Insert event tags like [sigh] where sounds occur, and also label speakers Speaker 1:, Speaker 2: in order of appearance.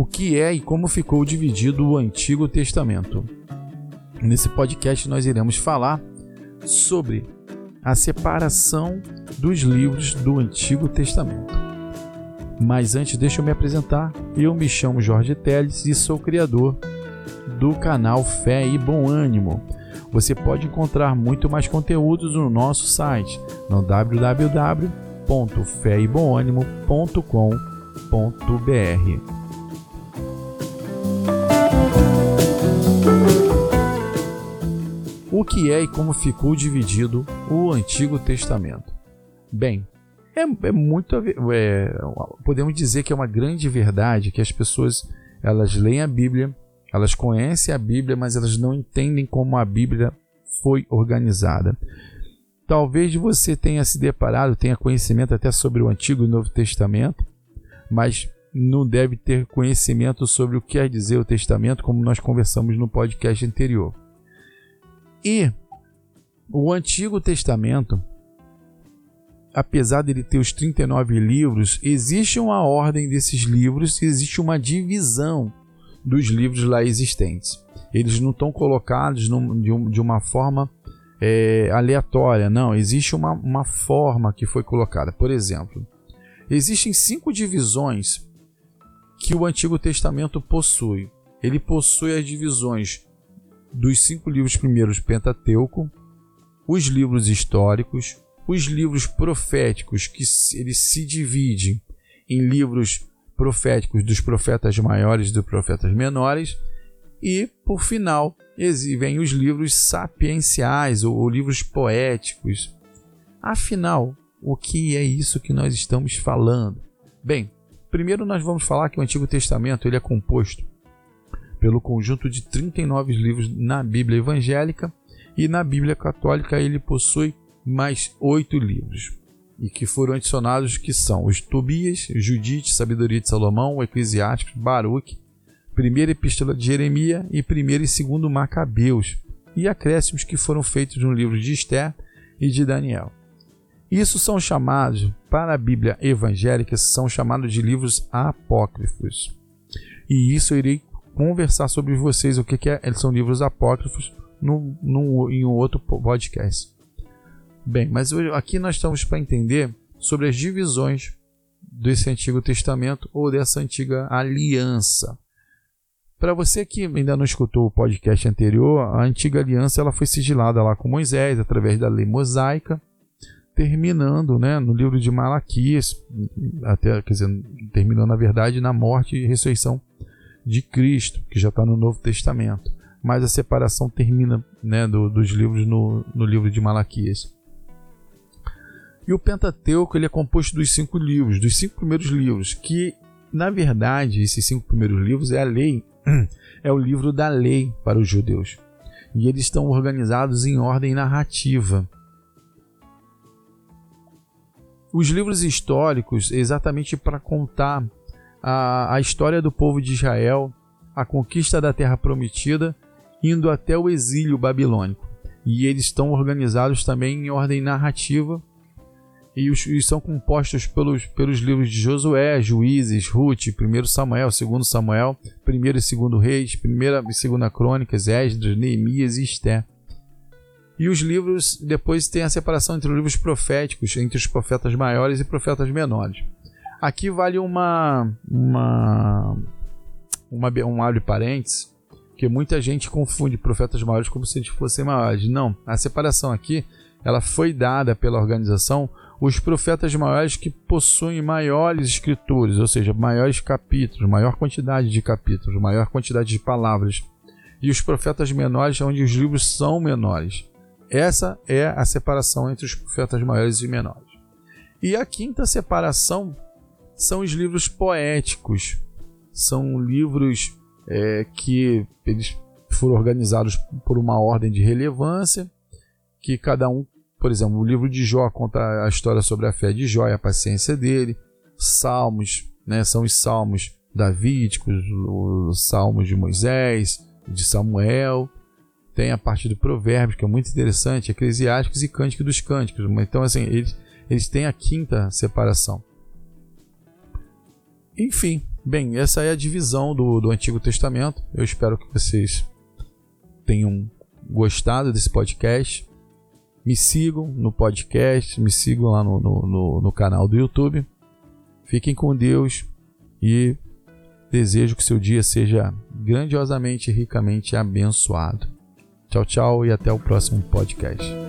Speaker 1: o que é e como ficou dividido o Antigo Testamento. Nesse podcast nós iremos falar sobre a separação dos livros do Antigo Testamento. Mas antes, deixa eu me apresentar. Eu me chamo Jorge Teles e sou criador do canal Fé e Bom Ânimo. Você pode encontrar muito mais conteúdos no nosso site no www.feibonanimo.com.br. O que é e como ficou dividido o Antigo Testamento? Bem, é, é muito. É, podemos dizer que é uma grande verdade que as pessoas elas leem a Bíblia, elas conhecem a Bíblia, mas elas não entendem como a Bíblia foi organizada. Talvez você tenha se deparado, tenha conhecimento até sobre o Antigo e Novo Testamento, mas não deve ter conhecimento sobre o que quer dizer o Testamento, como nós conversamos no podcast anterior. E o Antigo Testamento, apesar dele ter os 39 livros, existe uma ordem desses livros, existe uma divisão dos livros lá existentes. Eles não estão colocados de, de, uma forma é, aleatória, não. Existe uma, uma forma que foi colocada. Por exemplo, existem cinco divisões que o Antigo Testamento possui. Ele possui as divisões dos cinco livros primeiros Pentateuco, os livros históricos, os livros proféticos, que eles se dividem em livros proféticos dos profetas maiores e dos profetas menores, e, por final, vêm os livros sapienciais ou, ou livros poéticos. Afinal, o que é isso que nós estamos falando? Bem, primeiro nós vamos falar que o Antigo Testamento ele é composto pelo conjunto de 39 livros na Bíblia evangélica e na Bíblia católica ele possui mais oito livros e que foram adicionados que são os Tobias, Judite, Sabedoria de Salomão, Eclesiásticos, Baruque, Primeira Epístola de Jeremias e Primeiro e Segundo Macabeus, e acréscimos que foram feitos no livro de Esther e de Daniel. Isso são chamados, para a Bíblia evangélica, são chamados de livros apócrifos. E isso eu irei conversar sobre vocês o que, que é, eles são livros apócrifos no, no, em um outro podcast. Bem, mas aqui nós estamos para entender sobre as divisões desse Antigo Testamento ou dessa antiga aliança. Para você que ainda não escutou o podcast anterior, a antiga aliança ela foi sigilada lá com Moisés através da lei mosaica, terminando né, no livro de Malaquias, até, quer dizer, terminando na verdade na morte e ressurreição de Cristo, que já está no Novo Testamento. Mas a separação termina né, do, dos livros no, no livro de Malaquias. E o Pentateuco ele é composto dos cinco livros, dos cinco primeiros livros, que na verdade esses cinco primeiros livros é a lei, [clears throat] é o livro da lei para os judeus. E eles estão organizados em ordem narrativa. Os livros históricos, exatamente para contar a, a história do povo de Israel, a conquista da terra prometida, indo até o exílio babilônico. E eles estão organizados também em ordem narrativa e, os, e são compostos pelos, pelos livros de Josué, Juízes, Ruth, 1 Samuel, 2 Samuel, 1 e 2 Reis, 1 e 2 Crônicas, Esdras, Neemias e Esté. E os livros, depois tem a separação entre os livros proféticos, entre os profetas maiores e profetas menores. Aqui vale uma, uma, uma um abre parênteses, que muita gente confunde profetas maiores como se eles fossem maiores. Não, a separação aqui ela foi dada pela organização os profetas maiores que possuem maiores escritores, ou seja, maiores capítulos, maior quantidade de capítulos, maior quantidade de palavras, e os profetas menores, onde os livros são menores. Essa é a separação entre os profetas maiores e menores. E a quinta separação são os livros poéticos. São livros é, que eles foram organizados por uma ordem de relevância, que cada um, por exemplo, o livro de Jó conta a história sobre a fé de Jó e a paciência dele. Salmos, né, são os salmos davídicos, os salmos de Moisés, de Samuel. Tem a parte do Provérbios, que é muito interessante, Eclesiásticos e Cântico dos Cânticos. Então, assim, eles, eles têm a quinta separação. Enfim, Bem, essa é a divisão do, do Antigo Testamento. Eu espero que vocês tenham gostado desse podcast. Me sigam no podcast, me sigam lá no, no, no, no canal do YouTube. Fiquem com Deus e desejo que seu dia seja grandiosamente e ricamente abençoado. Tchau, tchau e até o próximo podcast.